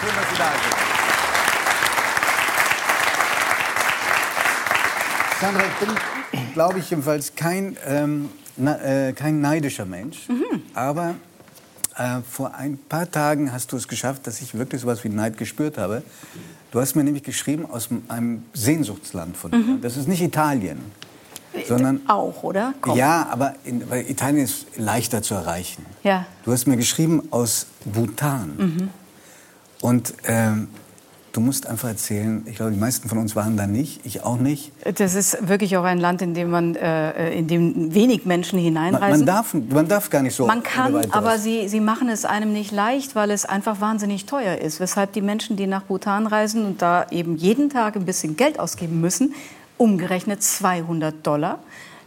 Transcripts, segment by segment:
Schön, dass Sie da sind. Sandra, ich bin, glaube ich, jedenfalls kein, ähm, na, äh, kein neidischer Mensch. Aber äh, vor ein paar Tagen hast du es geschafft, dass ich wirklich sowas wie Neid gespürt habe. Du hast mir nämlich geschrieben aus einem Sehnsuchtsland von dir. Das ist nicht Italien, sondern Auch, oder? Komm. ja, aber in, weil Italien ist leichter zu erreichen. Ja. Du hast mir geschrieben aus Bhutan. Und ähm, du musst einfach erzählen, ich glaube, die meisten von uns waren da nicht, ich auch nicht. Das ist wirklich auch ein Land, in dem man, äh, in dem wenig Menschen Man, hineinreisen. man, darf, man darf gar nicht so. Man kann, aber sie, sie machen es einem nicht leicht, weil es einfach wahnsinnig teuer ist. Weshalb die Menschen, die nach Bhutan reisen und da eben jeden Tag ein bisschen Geld ausgeben müssen, umgerechnet 200 Dollar,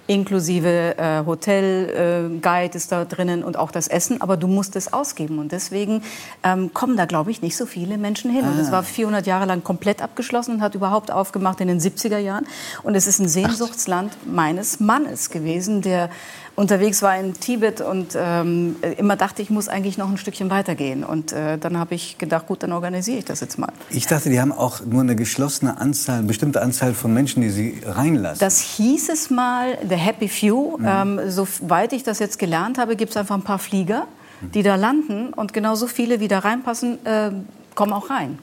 inklusive äh, Hotel, äh, Guide ist da drinnen und auch das Essen. Aber du musst es ausgeben und deswegen ähm, kommen da, glaube ich, nicht so viele Menschen hin. Und es Ah. war 400 Jahre lang komplett abgeschlossen und hat überhaupt aufgemacht in den 70er Jahren. Und es ist ein Sehnsuchtsland meines Mannes gewesen, der unterwegs war in Tibet und ähm, immer dachte, ich muss eigentlich noch ein Stückchen weitergehen. Und äh, dann habe ich gedacht, gut, dann organisiere ich das jetzt mal. Ich dachte, die haben auch nur eine geschlossene Anzahl, eine bestimmte Anzahl von Menschen, die sie reinlassen. Das hieß es mal, the happy few. Ähm, soweit ich das jetzt gelernt habe, gibt es einfach ein paar Flieger, die da landen und genauso viele, wie da reinpassen, äh, kommen auch rein.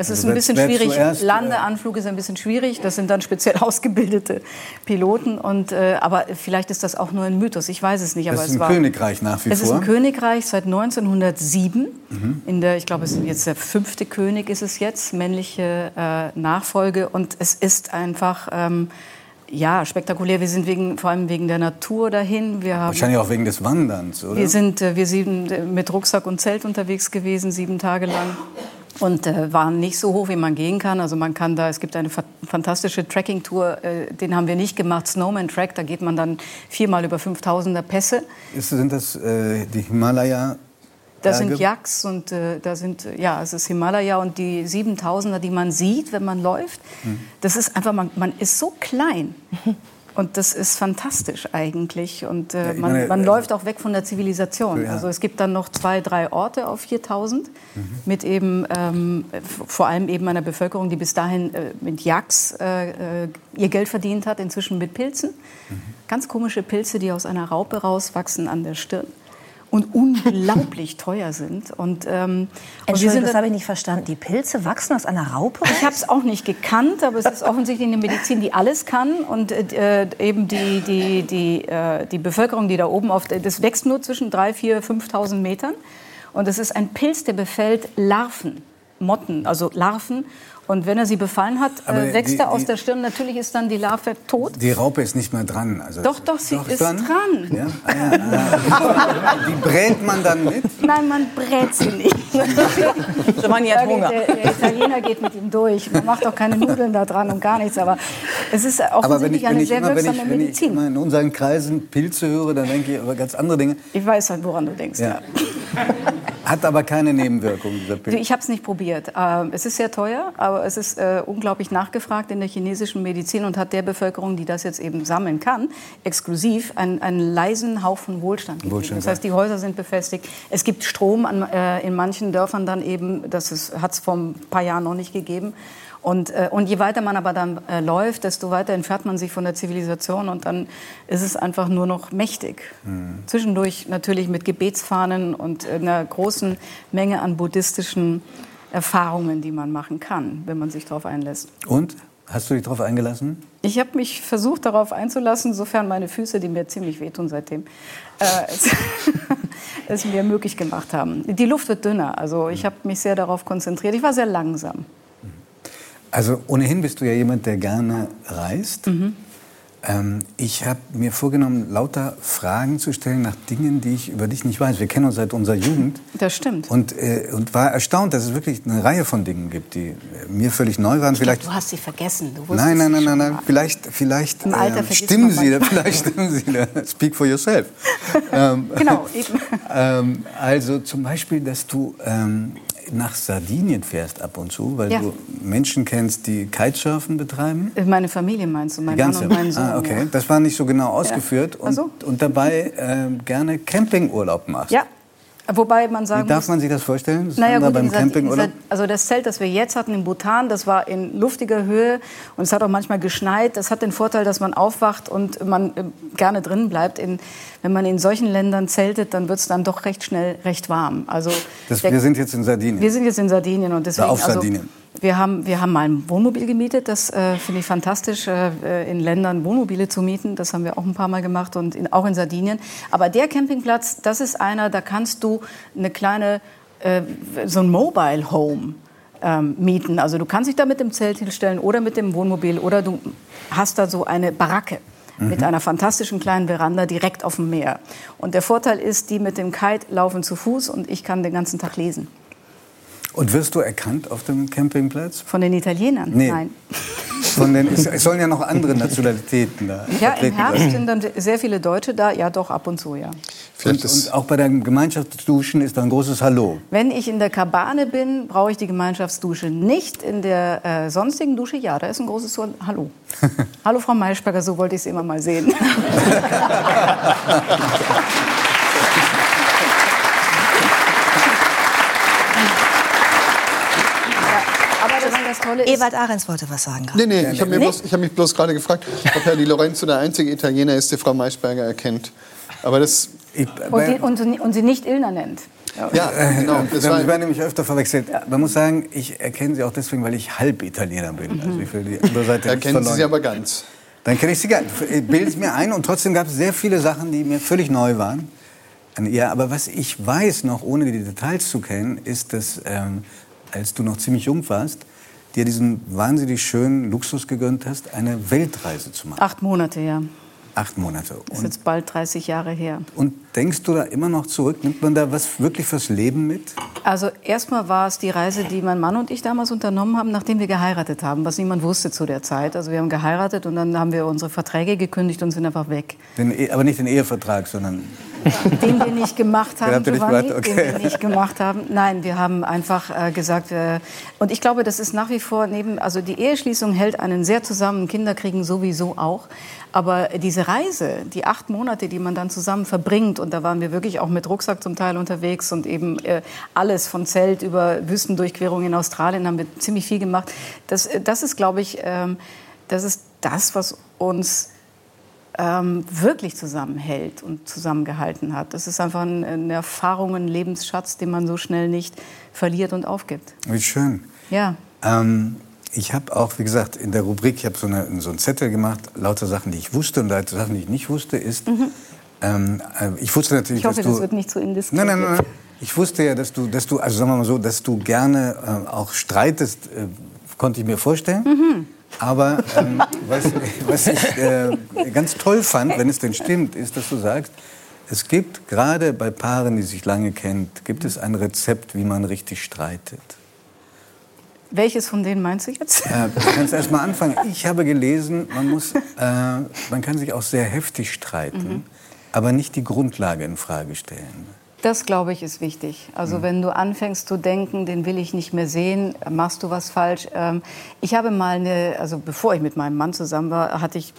Es ist Also ein wer- bisschen schwierig. zuerst, Landeanflug ist ein bisschen schwierig. Das sind dann speziell ausgebildete Piloten. Und, äh, aber vielleicht ist das auch nur ein Mythos. Ich weiß es nicht. Aber das ist es ein war, Königreich nach wie Es ist vor. ein Königreich seit 1907. In der, ich glaube, es ist jetzt der fünfte König ist es jetzt, männliche äh, Nachfolge. Und es ist einfach ähm, ja spektakulär. Wir sind wegen, vor allem wegen der Natur dahin. Wir haben Wahrscheinlich auch wegen des Wanderns, oder? wir sind, äh, wir sind äh, mit Rucksack und Zelt unterwegs gewesen, sieben Tage lang. Und äh, waren nicht so hoch, wie man gehen kann. Also man kann da, es gibt eine fa fantastische Trekking-Tour, äh, den haben wir nicht gemacht, Snowman Track. Da geht man dann viermal über 5000er Pässe. Ist, sind das äh, die Himalaya? Da sind? Yaks und äh, da sind, äh, ja, es ist Himalaya und die 7000er, die man sieht, wenn man läuft. Hm. Das ist einfach, man, man ist so klein. Und das ist fantastisch eigentlich. Und äh, man, meine, man äh, läuft auch weg von der Zivilisation. Ja. Also es gibt dann noch zwei, drei Orte auf 4000 Mhm. mit eben ähm, vor allem eben einer Bevölkerung, die bis dahin äh, mit Yaks äh, äh, ihr Geld verdient hat, inzwischen mit Pilzen. Mhm. Ganz komische Pilze, die aus einer Raupe rauswachsen an der Stirn und unglaublich teuer sind. Und, ähm, und wir sind das habe ich nicht verstanden. Die Pilze wachsen aus einer Raupe? ich habe es auch nicht gekannt, aber es ist offensichtlich eine Medizin, die alles kann. Und äh, eben die, die, die, äh, die Bevölkerung, die da oben auf, das wächst nur zwischen 3.000, 4.000, 5.000 Metern. Und es ist ein Pilz, der befällt Larven, Motten, also Larven. Und wenn er sie befallen hat, äh, wächst die- er aus die- der Stirn. Natürlich ist dann die Larve tot. Die Raupe ist nicht mehr dran. Also Doch, doch, sie ist dran. Ja? Ah, ja, ja. Die brät man dann mit? Nein, man brät sie nicht. Giovanni hat Hunger. Der, der Italiener geht mit ihm durch. Man macht auch keine Nudeln da dran und gar nichts. Aber es ist Aber wenn ich, offensichtlich eine sehr immer, wirksame ich, wenn ich Medizin. immer in unseren Kreisen Pilze höre, dann denke ich über ganz andere Dinge. Ich weiß halt, woran du denkst. Ja. Ja. Hat aber keine Nebenwirkung, dieser Pilz. Ich habe es nicht probiert. Ähm, es ist sehr teuer, aber es ist äh, unglaublich nachgefragt in der chinesischen Medizin und hat der Bevölkerung, die das jetzt eben sammeln kann, exklusiv einen, einen leisen Hauch von Wohlstand gegeben. Wohlstand, das heißt, die Häuser sind befestigt. Es gibt Strom an, äh, in manchen Dörfern dann eben. Das hat es vor ein paar Jahren noch nicht gegeben. Und, äh, und je weiter man aber dann äh, läuft, desto weiter entfernt man sich von der Zivilisation und dann ist es einfach nur noch mächtig. Zwischendurch natürlich mit Gebetsfahnen und einer großen Menge an buddhistischen Erfahrungen, die man machen kann, wenn man sich darauf einlässt. Und? Hast du dich darauf eingelassen? Ich habe mich versucht, darauf einzulassen, sofern meine Füße, die mir ziemlich wehtun seitdem, äh, es, es mir möglich gemacht haben. Die Luft wird dünner, also ich habe mich sehr darauf konzentriert. Ich war sehr langsam. Also ohnehin bist du ja jemand, der gerne reist. Mhm. Ähm, ich habe mir vorgenommen, lauter Fragen zu stellen nach Dingen, die ich über dich nicht weiß. Wir kennen uns seit unserer Jugend. Das stimmt. Und, äh, und war erstaunt, dass es wirklich eine Reihe von Dingen gibt, die äh, mir völlig neu waren. Vielleicht Du hast sie vergessen. Du Nein, nein, nein, nein, nein. Vielleicht, vielleicht Im Alter vergisst stimmen Sie, manchmal. vielleicht stimmen Sie. da. Speak for yourself. ähm, Genau, eben. ähm, also zum Beispiel, dass du ähm, nach Sardinien fährst ab und zu, weil Ja. du Menschen kennst, die Kitesurfen betreiben. Meine Familie meinst du, mein Mann und mein Sohn. ah, okay. ja. Das war nicht so genau ausgeführt. Ach so. Und, und dabei ähm, gerne Campingurlaub machst. Ja, Wobei man sagen Wie darf muss, man sich das vorstellen? naja, Sandra, gut, beim dieser, Camping, oder? also das Zelt, das wir jetzt hatten in Bhutan, das war in luftiger Höhe und es hat auch manchmal geschneit. Das hat den Vorteil, dass man aufwacht und man äh, gerne drin bleibt. In, wenn man in solchen Ländern zeltet, dann wird es dann doch recht schnell recht warm. Also Das, der- wir sind jetzt in Sardinien. wir sind jetzt in Sardinien und deswegen auf also, Sardinien. Wir haben wir haben mal ein Wohnmobil gemietet. Das äh, finde ich fantastisch, äh, in Ländern Wohnmobile zu mieten. Das haben wir auch ein paar Mal gemacht und in, auch in Sardinien. Aber der Campingplatz, das ist einer, da kannst du eine kleine äh, so ein Mobile Home ähm, mieten. Also du kannst dich da mit dem Zelt hinstellen oder mit dem Wohnmobil oder du hast da so eine Baracke mit einer fantastischen kleinen Veranda direkt auf dem Meer. Und der Vorteil ist, die mit dem Kite laufen zu Fuß und ich kann den ganzen Tag lesen. Und wirst du erkannt auf dem Campingplatz? Von den Italienern? Nee. Nein. Von den, es, es sollen ja noch andere Nationalitäten da Ja, im Herbst sein. sind dann sehr viele Deutsche da. Ja, doch, ab und zu, ja. Und, und auch bei den Gemeinschaftsduschen ist da ein großes Hallo. Wenn ich in der Kabane bin, brauche ich die Gemeinschaftsdusche nicht. In der äh, sonstigen Dusche, ja, da ist ein großes Hallo. Hallo, Frau Maischberger, so wollte ich Sie immer mal sehen. Ja, aber das, das Tolle ist, Ewald Ahrens wollte was sagen gerade. Nee, nee, ich habe mich, hab mich bloß gerade gefragt, ob Herr Di Lorenzo der einzige Italiener ist, der Frau Maischberger erkennt. Aber das, Ich, und, die, und, sie- und sie nicht Ilna nennt. ja, genau. Das wir werden nämlich öfter verwechselt. Man muss sagen, ich erkenne sie auch deswegen, weil ich halb Italiener bin. Also ich will die andere Seite da nicht kennen Sie sie aber ganz. Dann kenne ich sie gar nicht. Bilde es mir ein und trotzdem gab es sehr viele Sachen, die mir völlig neu waren. An ihr. Aber was ich weiß noch, ohne die Details zu kennen, ist, dass ähm, als du noch ziemlich jung warst, dir diesen wahnsinnig schönen Luxus gegönnt hast, eine Weltreise zu machen. Acht Monate, ja. Acht Monate. Das ist Und, jetzt bald 30 Jahre her. und denkst du da immer noch zurück? Nimmt man da was wirklich fürs Leben mit? Also erstmal war es die Reise, die mein Mann und ich damals unternommen haben, nachdem wir geheiratet haben, was niemand wusste zu der Zeit. Also wir haben geheiratet und dann haben wir unsere Verträge gekündigt und sind einfach weg. Den, E- aber nicht den Ehevertrag, sondern Den wir nicht gemacht haben, nicht Giovanni? Okay. den wir nicht gemacht haben. Nein, wir haben einfach äh, gesagt, äh, und ich glaube, das ist nach wie vor neben, also die Eheschließung hält einen sehr zusammen, Kinder kriegen sowieso auch. Aber diese Reise, die acht Monate, die man dann zusammen verbringt, und da waren wir wirklich auch mit Rucksack zum Teil unterwegs und eben äh, alles von Zelt über Wüstendurchquerung in Australien haben wir ziemlich viel gemacht. Das, äh, das ist, glaube ich, ähm, das ist das, was uns ähm, wirklich zusammenhält und zusammengehalten hat. Das ist einfach ein, eine Erfahrung, ein Lebensschatz, den man so schnell nicht verliert und aufgibt. wie schön. Ja. Ähm, ich habe auch, wie gesagt, in der Rubrik, ich habe so, eine, so einen Zettel gemacht, lauter Sachen, die ich wusste und lauter Sachen, die ich nicht wusste, ist, ähm, äh, ich wusste natürlich, Mhm. Ich hoffe, dass du... das wird nicht zu indiskret. Nein, nein, nein. Ich wusste ja, dass du, dass du, also sagen wir mal so, dass du gerne äh, auch streitest, äh, konnte ich mir vorstellen. Mhm. Aber ähm, was, was ich äh, ganz toll fand, wenn es denn stimmt, ist, dass du sagst, es gibt gerade bei Paaren, die sich lange kennt, gibt es ein Rezept, wie man richtig streitet. Welches von denen meinst du jetzt? Äh, du kannst erst mal anfangen. Ich habe gelesen, man, muss, äh, man kann sich auch sehr heftig streiten, aber nicht die Grundlage in Frage stellen. Das, glaube ich, ist wichtig. Also wenn du anfängst zu denken, den will ich nicht mehr sehen, machst du was falsch. Ähm, ich habe mal eine, also bevor ich mit meinem Mann zusammen war, hatte ich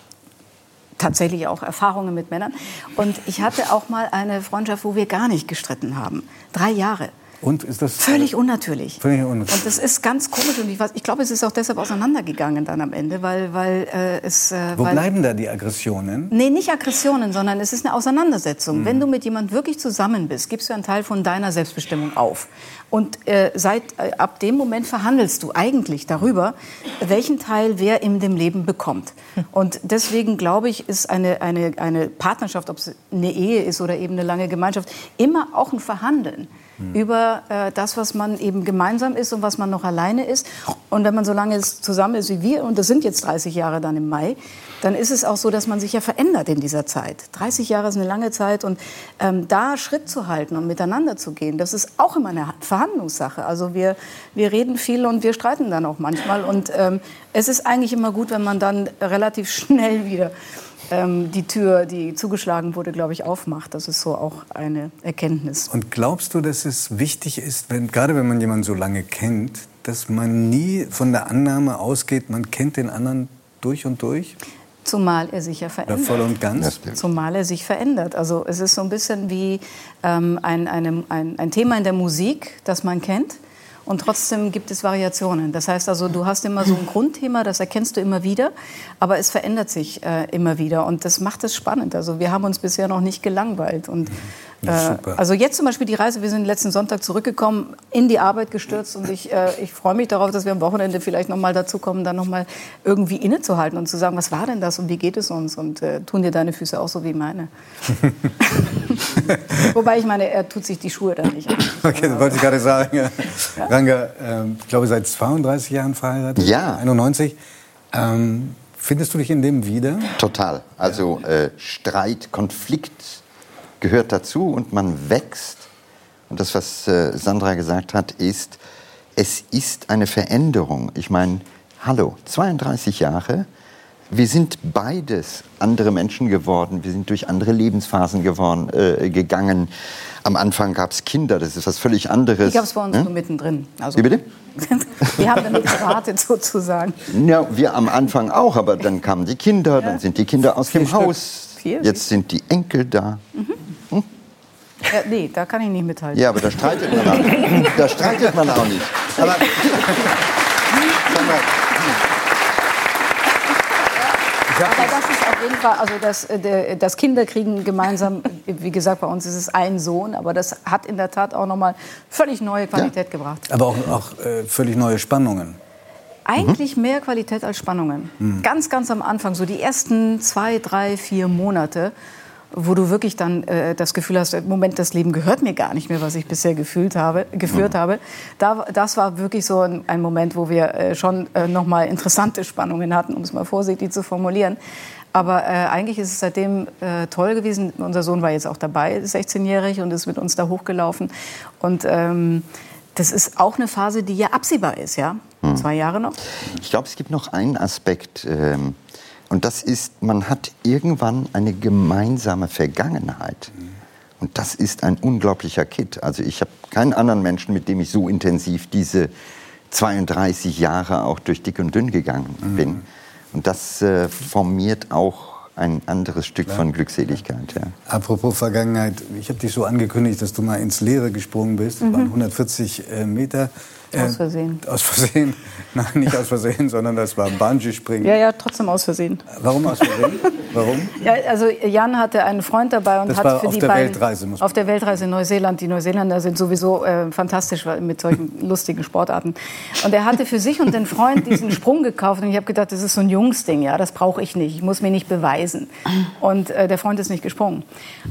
tatsächlich auch Erfahrungen mit Männern. Und ich hatte auch mal eine Freundschaft, wo wir gar nicht gestritten haben. Drei Jahre. Und ist das Völlig unnatürlich. Völlig unnatürlich. Und das ist ganz komisch. Und ich, weiß, ich glaube, es ist auch deshalb auseinandergegangen dann am Ende, weil, weil äh, es. Äh, Wo weil, bleiben da die Aggressionen? Nee, nicht Aggressionen, sondern es ist eine Auseinandersetzung. Wenn du mit jemand wirklich zusammen bist, gibst du einen Teil von deiner Selbstbestimmung auf. Und äh, seit, äh, ab dem Moment verhandelst du eigentlich darüber, welchen Teil wer in dem Leben bekommt. Und deswegen glaube ich, ist eine, eine, eine Partnerschaft, ob es eine Ehe ist oder eben eine lange Gemeinschaft, immer auch ein Verhandeln über äh, das, was man eben gemeinsam ist und was man noch alleine ist. Und wenn man so lange zusammen ist wie wir, und das sind jetzt 30 Jahre dann im Mai, dann ist es auch so, dass man sich ja verändert in dieser Zeit. 30 Jahre ist eine lange Zeit und ähm, da Schritt zu halten und miteinander zu gehen, das ist auch immer eine Verhandlungssache. Also wir, wir reden viel und wir streiten dann auch manchmal. Und ähm, es ist eigentlich immer gut, wenn man dann relativ schnell wieder ähm, die Tür, die zugeschlagen wurde, glaube ich, aufmacht. Das ist so auch eine Erkenntnis. Und glaubst du, dass es wichtig ist, wenn, gerade wenn man jemanden so lange kennt, dass man nie von der Annahme ausgeht, man kennt den anderen durch und durch? Zumal er sich ja verändert. voll und ganz. Zumal er sich verändert. Also es ist so ein bisschen wie ähm, ein, eine, ein, ein Thema in der Musik, das man kennt. Und trotzdem gibt es Variationen. Das heißt also, du hast immer so ein Grundthema, das erkennst du immer wieder, aber es verändert sich äh, immer wieder. Und das macht es spannend. Also wir haben uns bisher noch nicht gelangweilt. Und, Ja, äh, super. also jetzt zum Beispiel die Reise, wir sind letzten Sonntag zurückgekommen, in die Arbeit gestürzt und ich, äh, ich freue mich darauf, dass wir am Wochenende vielleicht noch mal dazu kommen, dann noch mal irgendwie innezuhalten und zu sagen, was war denn das und wie geht es uns und äh, tun dir deine Füße auch so wie meine. Wobei ich meine, er tut sich die Schuhe dann nicht an. Okay, das wollte ich gerade sagen. Ranga, ähm, ich glaube, seit 32 Jahren verheiratet. Ja. 91. Ähm, findest du dich in dem wieder? Total. Also äh, Streit, Konflikt gehört dazu und man wächst. Und das, was äh, Sandra gesagt hat, ist, es ist eine Veränderung. Ich meine, hallo, 32 Jahre. Wir sind beides andere Menschen geworden. Wir sind durch andere Lebensphasen geworden, äh, gegangen. Am Anfang gab es Kinder, das ist was völlig anderes. Die gab es bei uns Hm? nur mittendrin. Also, Wie bitte? Wir haben damit gewartet sozusagen. Ja, wir am Anfang auch, aber dann kamen die Kinder, dann sind die Kinder aus dem Stück. Haus. Vier. Jetzt sind die Enkel da. Ja, nee, da kann ich nicht mithalten. Ja, aber da streitet man auch, da streitet man auch nicht. Aber, Sag mal, Aber das ist auf jeden Fall, also das, äh, das Kinderkriegen gemeinsam, wie gesagt, bei uns ist es ein Sohn, aber das hat in der Tat auch nochmal völlig neue Qualität gebracht. Aber auch, auch äh, völlig neue Spannungen. Eigentlich mehr Qualität als Spannungen. Ganz, ganz am Anfang, so die ersten zwei, drei, vier Monate, wo du wirklich dann äh, das Gefühl hast, Moment, das Leben gehört mir gar nicht mehr, was ich bisher gefühlt habe, geführt habe. Da, das war wirklich so ein, ein Moment, wo wir äh, schon äh, noch mal interessante Spannungen hatten, um es mal vorsichtig zu formulieren. Aber äh, eigentlich ist es seitdem äh, toll gewesen. Unser Sohn war jetzt auch dabei, 16-jährig, und ist mit uns da hochgelaufen. Und ähm, das ist auch eine Phase, die ja absehbar ist, ja. Zwei Jahre noch. ich glaube, es gibt noch einen Aspekt. Ähm, und das ist, man hat irgendwann eine gemeinsame Vergangenheit. Und das ist ein unglaublicher Kit. Also ich habe keinen anderen Menschen, mit dem ich so intensiv diese 32 Jahre auch durch dick und dünn gegangen bin. Und das äh, formiert auch ein anderes Stück von Glückseligkeit. Ja. Apropos Vergangenheit, ich habe dich so angekündigt, dass du mal ins Leere gesprungen bist. Das waren 140 äh, Meter. Äh, Aus Versehen. Aus Versehen. Nein, nicht aus Versehen, sondern das war Bungee-Springen. Ja, ja, trotzdem aus Versehen. Warum aus Versehen? Warum? Ja, also Jan hatte einen Freund dabei und Das hat war für auf die der beiden Weltreise, muss auf der Weltreise in Neuseeland. Die Neuseeländer sind sowieso äh, fantastisch mit solchen lustigen Sportarten. Und er hatte für sich und den Freund diesen Sprung gekauft und ich habe gedacht, das ist so ein Jungsding, ja, das brauche ich nicht. Ich muss mir nicht beweisen. Und äh, der Freund ist nicht gesprungen.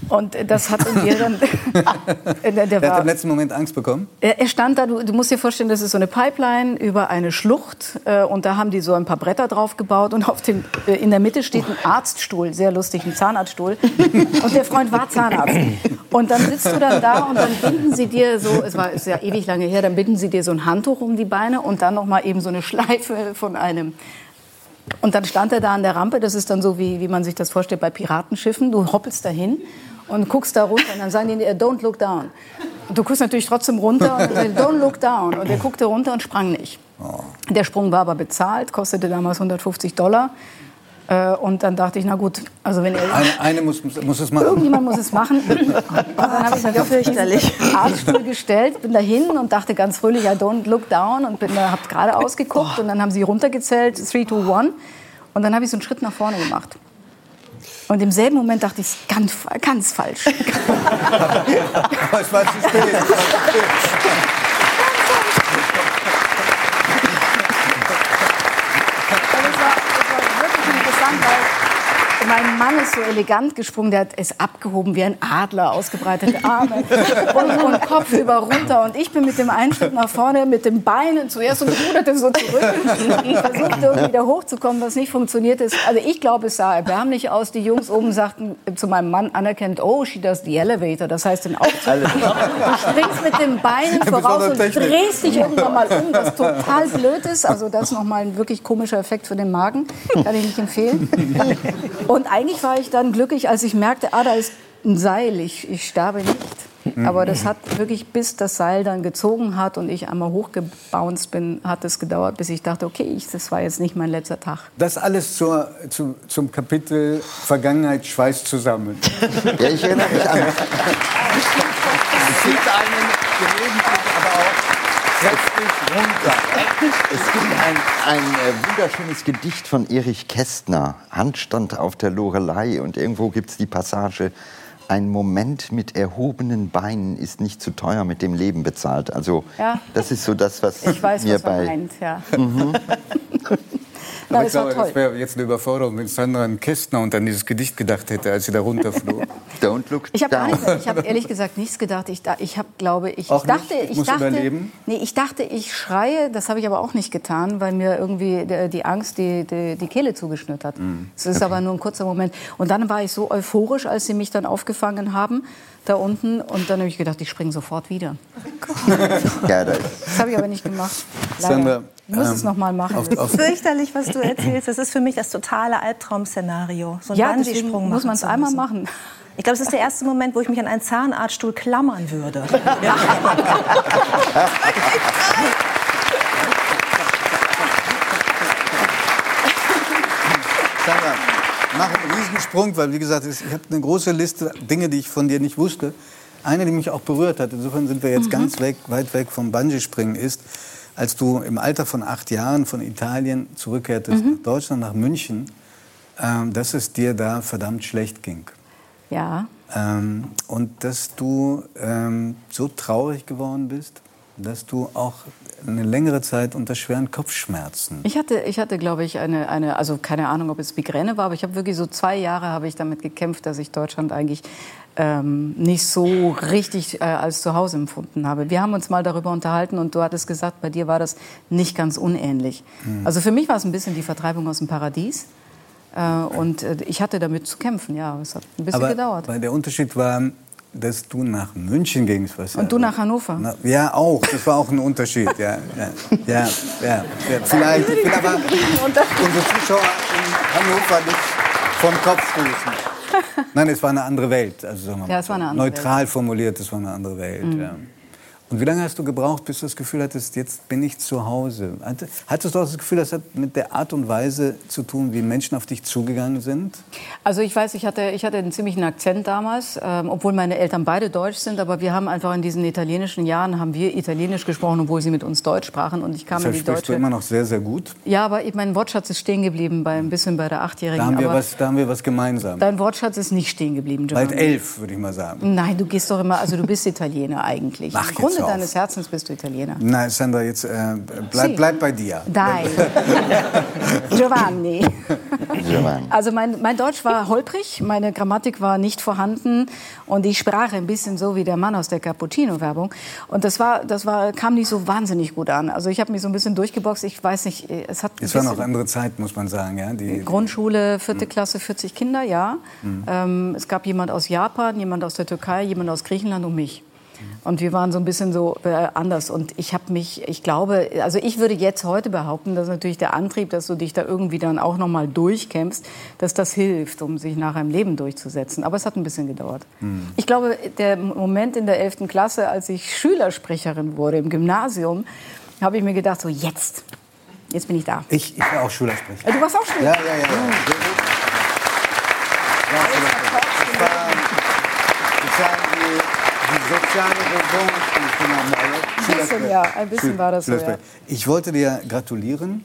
Und äh, das hat in äh, der, der Der hat war, im letzten Moment Angst bekommen. er, er stand da, du, du musst dir vorstellen, das ist so eine Pipeline über eine Schlucht äh, und da haben die so ein paar Bretter drauf gebaut und auf dem, äh, in der Mitte steht ein Arztstuhl, sehr lustig, ein Zahnarztstuhl. Und der Freund war Zahnarzt. Und dann sitzt du dann da und dann binden sie dir so, es war ist ja ewig lange her, dann binden sie dir so ein Handtuch um die Beine und dann noch mal eben so eine Schleife von einem und dann stand er da an der Rampe, das ist dann so, wie, wie man sich das vorstellt bei Piratenschiffen. Du hoppelst dahin und guckst da runter und dann sagen die, dir, don't look down. Du guckst natürlich trotzdem runter und die, don't look down. Und er guckte runter und sprang nicht. Der Sprung war aber bezahlt, kostete damals 150 Dollar. Äh, Und dann dachte ich, na gut, also wenn er Eine, eine muss, muss es machen. Irgendjemand muss es machen. Und dann habe ich mich auf fürchterlich. diesen Arztstuhl gestellt, bin dahin und dachte ganz fröhlich, I don't look down und bin da, hab gerade ausgeguckt und dann haben sie runtergezählt, 3, 2, 1 und dann habe ich so einen Schritt nach vorne gemacht. Und im selben Moment dachte ich, ganz, ganz falsch. Es war zu spät. Es war zu spät. Aber es war, es war wirklich interessant, weil Mann ist so elegant gesprungen, der hat es abgehoben wie ein Adler, ausgebreitete Arme und, und Kopf über runter. Und ich bin mit dem einen Schritt nach vorne, mit den Beinen zuerst und ruderte so zurück. Ich versuchte irgendwie wieder hochzukommen, was nicht funktioniert ist. Also ich glaube, es sah erbärmlich aus. Die Jungs oben sagten zu meinem Mann anerkennt, oh, she does the elevator. Das heißt den Aufzug. Du springst mit den Beinen voraus und drehst dich irgendwann mal um, was total blöd ist. Also das ist nochmal ein wirklich komischer Effekt für den Magen. Kann ich nicht empfehlen. Und eigentlich war ich dann glücklich, als ich merkte, ah, da ist ein Seil, ich, ich sterbe nicht. Aber das hat wirklich, bis das Seil dann gezogen hat und ich einmal hochgebounced bin, hat es gedauert, bis ich dachte, okay, ich, das war jetzt nicht mein letzter Tag. Das alles zur, zu, zum Kapitel Vergangenheit schweißt zusammen. Ja, ich erinnere mich an. Es zieht einen gelegentlich aber auch kräftig runter. Es gibt ein, ein äh, wunderschönes Gedicht von Erich Kästner, Handstand auf der Lorelei. Und irgendwo gibt es die Passage, ein Moment mit erhobenen Beinen ist nicht zu teuer mit dem Leben bezahlt. Also Ja. das ist so das, was Ich weiß, mir was er bei... meint, ja. Aber Nein, ich glaube, das wäre jetzt eine Überforderung, wenn Sandra an Kästner und an dieses Gedicht gedacht hätte, als sie da runterflog. Don't look Ich habe down. ich hab ehrlich gesagt nichts gedacht. Ich, ich habe, glaube ich, Auch ich dachte, nicht? Ich ich dachte, überleben? nee, ich dachte, ich schreie. Das habe ich aber auch nicht getan, weil mir irgendwie die, Angst die, die, die Kehle zugeschnürt hat. Mhm. Es ist aber nur ein kurzer Moment. Und dann war ich so euphorisch, als sie mich dann aufgefangen haben da unten. Und dann habe ich gedacht, ich springe sofort wieder. Ja, da ist Das habe ich aber nicht gemacht. Leider. Sandra, ich muss ähm, es noch mal machen. auf- auf- Fürchterlich, was du erzählst. Das ist für mich das totale Albtraum-Szenario. So einen ja, Bungee-Sprung muss man es zu einmal machen. Ich glaube, es ist der erste Moment, wo ich mich an einen Zahnarztstuhl klammern würde. Ja. Sandra, mach einen Riesensprung, weil wie gesagt, es- ich habe eine große Liste Dinge, die ich von dir nicht wusste. Eine, die mich auch berührt hat, insofern sind wir jetzt ganz weg, weit weg vom Bungee-Springen, ist, als du im Alter von acht Jahren von Italien zurückkehrtest nach Deutschland, nach München, ähm, dass es dir da verdammt schlecht ging. Ja. Ähm, und dass du ähm, so traurig geworden bist, dass du auch eine längere Zeit unter schweren Kopfschmerzen. Ich hatte, ich hatte, glaube ich, eine, eine, also keine Ahnung, ob es Migräne war, aber ich habe wirklich so zwei Jahre habe ich damit gekämpft, dass ich Deutschland eigentlich ähm, nicht so richtig äh, als zu Hause empfunden habe. Wir haben uns mal darüber unterhalten und du hattest gesagt, bei dir war das nicht ganz unähnlich. Also für mich war es ein bisschen die Vertreibung aus dem Paradies. Äh, und äh, ich hatte damit zu kämpfen, ja. Es hat ein bisschen Aber gedauert. weil der Unterschied war, dass du nach München gingst. Was Und du nach Hannover. Na, ja, auch. Das war auch ein Unterschied. Ja, ja, ja, ja, ja. Vielleicht. Ich will aber unsere Zuschauer in Hannover nicht vom Kopf stoßen. Nein, es war eine andere Welt. Also, sagen wir mal Ja, es war eine andere Neutral formuliert, es war eine andere Welt. Mhm. Ja. Und wie lange hast du gebraucht, bis du das Gefühl hattest, jetzt bin ich zu Hause? Hatte- Hattest du auch das Gefühl, das hat mit der Art und Weise zu tun, wie Menschen auf dich zugegangen sind? Also ich weiß, ich hatte, ich hatte einen ziemlichen Akzent damals, ähm, obwohl meine Eltern beide deutsch sind, aber wir haben einfach in diesen italienischen Jahren haben wir Italienisch gesprochen, obwohl sie mit uns Deutsch sprachen und ich kam in Deshalb die sprichst du deutsche. immer noch sehr, sehr gut. Ja, aber mein Wortschatz ist stehen geblieben, bei, ein bisschen bei der Achtjährigen. Da haben, wir was, da haben wir was gemeinsam. dein Wortschatz ist nicht stehen geblieben, Bald Giovanni. elf, würde ich mal sagen. Nein, du gehst doch immer, also du bist Italiener eigentlich. Mach jetzt Grunde auf. deines Herzens bist du Italiener. Nein, Sandra, jetzt äh, bleib, bleib bei dir. Nein. Giovanni. Giovanni. Also mein, mein Deutsch war holprig, meine Grammatik war nicht vorhanden und ich sprach ein bisschen so wie der Mann aus der Cappuccino-Werbung. Und das, war, das war, kam nicht so wahnsinnig gut an. Also ich habe mich so ein bisschen durchgeboxt. Ich weiß nicht, es hat Es war noch bisschen- andere Zeit, muss man sagen. Ja? Die, Grundschule, vierte Klasse, 40 Kinder, ja. Ähm, es gab jemand aus Japan, jemand aus der Türkei, jemand aus Griechenland und mich. Und wir waren so ein bisschen so äh, anders. Und ich habe mich, ich glaube, also ich würde jetzt heute behaupten, dass natürlich der Antrieb, dass du dich da irgendwie dann auch noch mal durchkämpfst, dass das hilft, um sich nachher im Leben durchzusetzen. Aber es hat ein bisschen gedauert. Ich glaube, der Moment in der 11. Klasse, als ich Schülersprecherin wurde im Gymnasium, habe ich mir gedacht, so jetzt, jetzt bin ich da. ich, ich war auch Schülersprecher. Äh, Du warst auch Schüler. Ja, ja, ja. ja. Ja, Ein bisschen, ja, ein bisschen war das so, ja. Ich wollte dir gratulieren,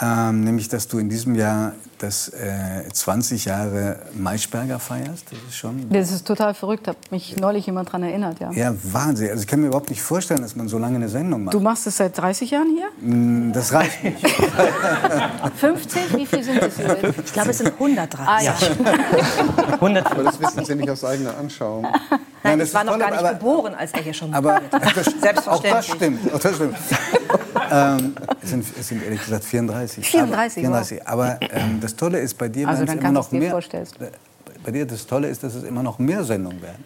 ähm, nämlich, dass du in diesem Jahr das äh, 20 Jahre Maischberger feierst. Das ist schon Das ist total verrückt, hat mich neulich jemand daran erinnert, ja. ja, Wahnsinn. Also ich kann mir überhaupt nicht vorstellen, dass man so lange eine Sendung macht. Du machst es seit 30 Jahren hier? Das reicht nicht. 50? Wie viel sind es hier? Ich glaube, es sind 130. Ah ja. 100 Aber das wissen Sie nicht aus eigener Anschauung. Nein, das ich war noch gar nicht aber- geboren, als er hier schon Aber das, auch das Selbstverständlich. stimmt. Auch das stimmt. ähm, es, sind, es sind ehrlich gesagt 34. 34, Aber, 34. aber ähm, das Tolle ist bei dir, Also dann es immer du noch dir mehr. vorstellst. Äh, bei dir das Tolle ist, dass es immer noch mehr Sendungen werden.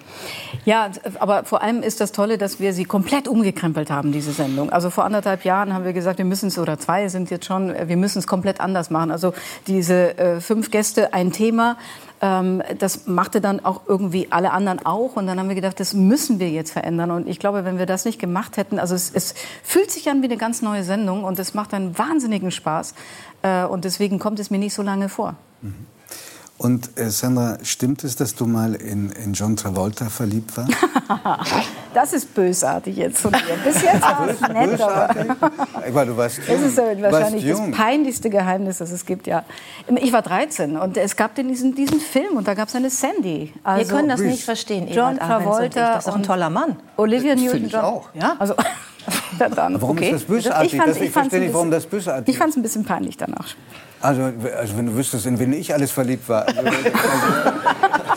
Ja, aber vor allem ist das Tolle, dass wir sie komplett umgekrempelt haben, diese Sendung. Also vor anderthalb Jahren haben wir gesagt, wir müssen es, oder zwei sind jetzt schon, wir müssen es komplett anders machen. Also diese äh, fünf Gäste, ein Thema, ähm, das machte dann auch irgendwie alle anderen auch. Und dann haben wir gedacht, das müssen wir jetzt verändern. Und ich glaube, wenn wir das nicht gemacht hätten, also es, es fühlt sich an wie eine ganz neue Sendung und es macht einen wahnsinnigen Spaß. Äh, und deswegen kommt es mir nicht so lange vor. Mhm. Und äh, Sandra, stimmt es, dass du mal in, in John Travolta verliebt warst? das ist bösartig jetzt von dir. Bis jetzt war es nett, aber... Weil du warst jung. Das ist Du wahrscheinlich das peinlichste Geheimnis, das es gibt, ja. Ich war 13 und es gab den, diesen, diesen Film und da gab es eine Sandy. Wir Also können das nicht verstehen, John Ebert Ahrens und ich. Travolta Das ist doch ein und- toller Mann. Olivia Finde ich Newton-John. auch. Ja, also... ja, dann, Warum okay. ist das bösartig? Das- ich ich verstehe nicht, warum das bösartig Ich fand es ein bisschen peinlich danach. Also, also wenn du wüsstest, in wen ich alles verliebt war. Also,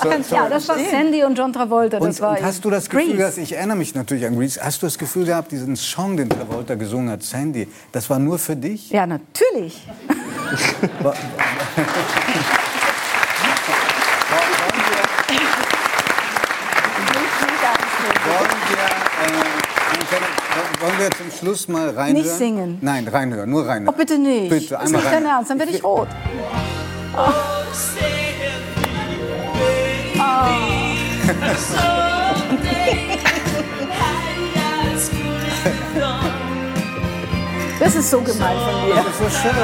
so, so, Ja, das war Sandy und John Travolta. Das und, war und hast du das Gefühl, dass ich erinnere mich natürlich an Grease, hast du das Gefühl gehabt, diesen Song, den Travolta gesungen hat, Sandy, das war nur für dich? Ja, natürlich. Wollen wir, äh, wollen wir zum Schluss mal reinhören? Nicht singen. Nein, reinhören, nur reinhören. Oh, bitte nicht. Bitte, das ist einmal nicht dein. Ernst, dann werde ich rot. Das ist so gemein von mir. Das ist so schön.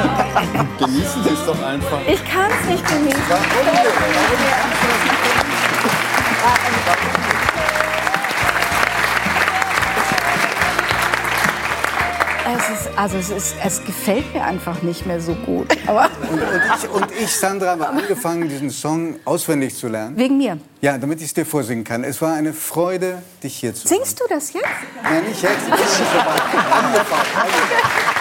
Genießen Sie es doch einfach. Ich kann es nicht genießen. Es ist, also es, ist, es gefällt mir einfach nicht mehr so gut. Und, und, ich, und ich, Sandra, habe angefangen, diesen Song auswendig zu lernen. wegen mir. Ja, damit ich es dir vorsingen kann. Es war eine Freude, dich hier zu Singst du das jetzt? Nein, nicht jetzt. Ich bin schon. Angefangen.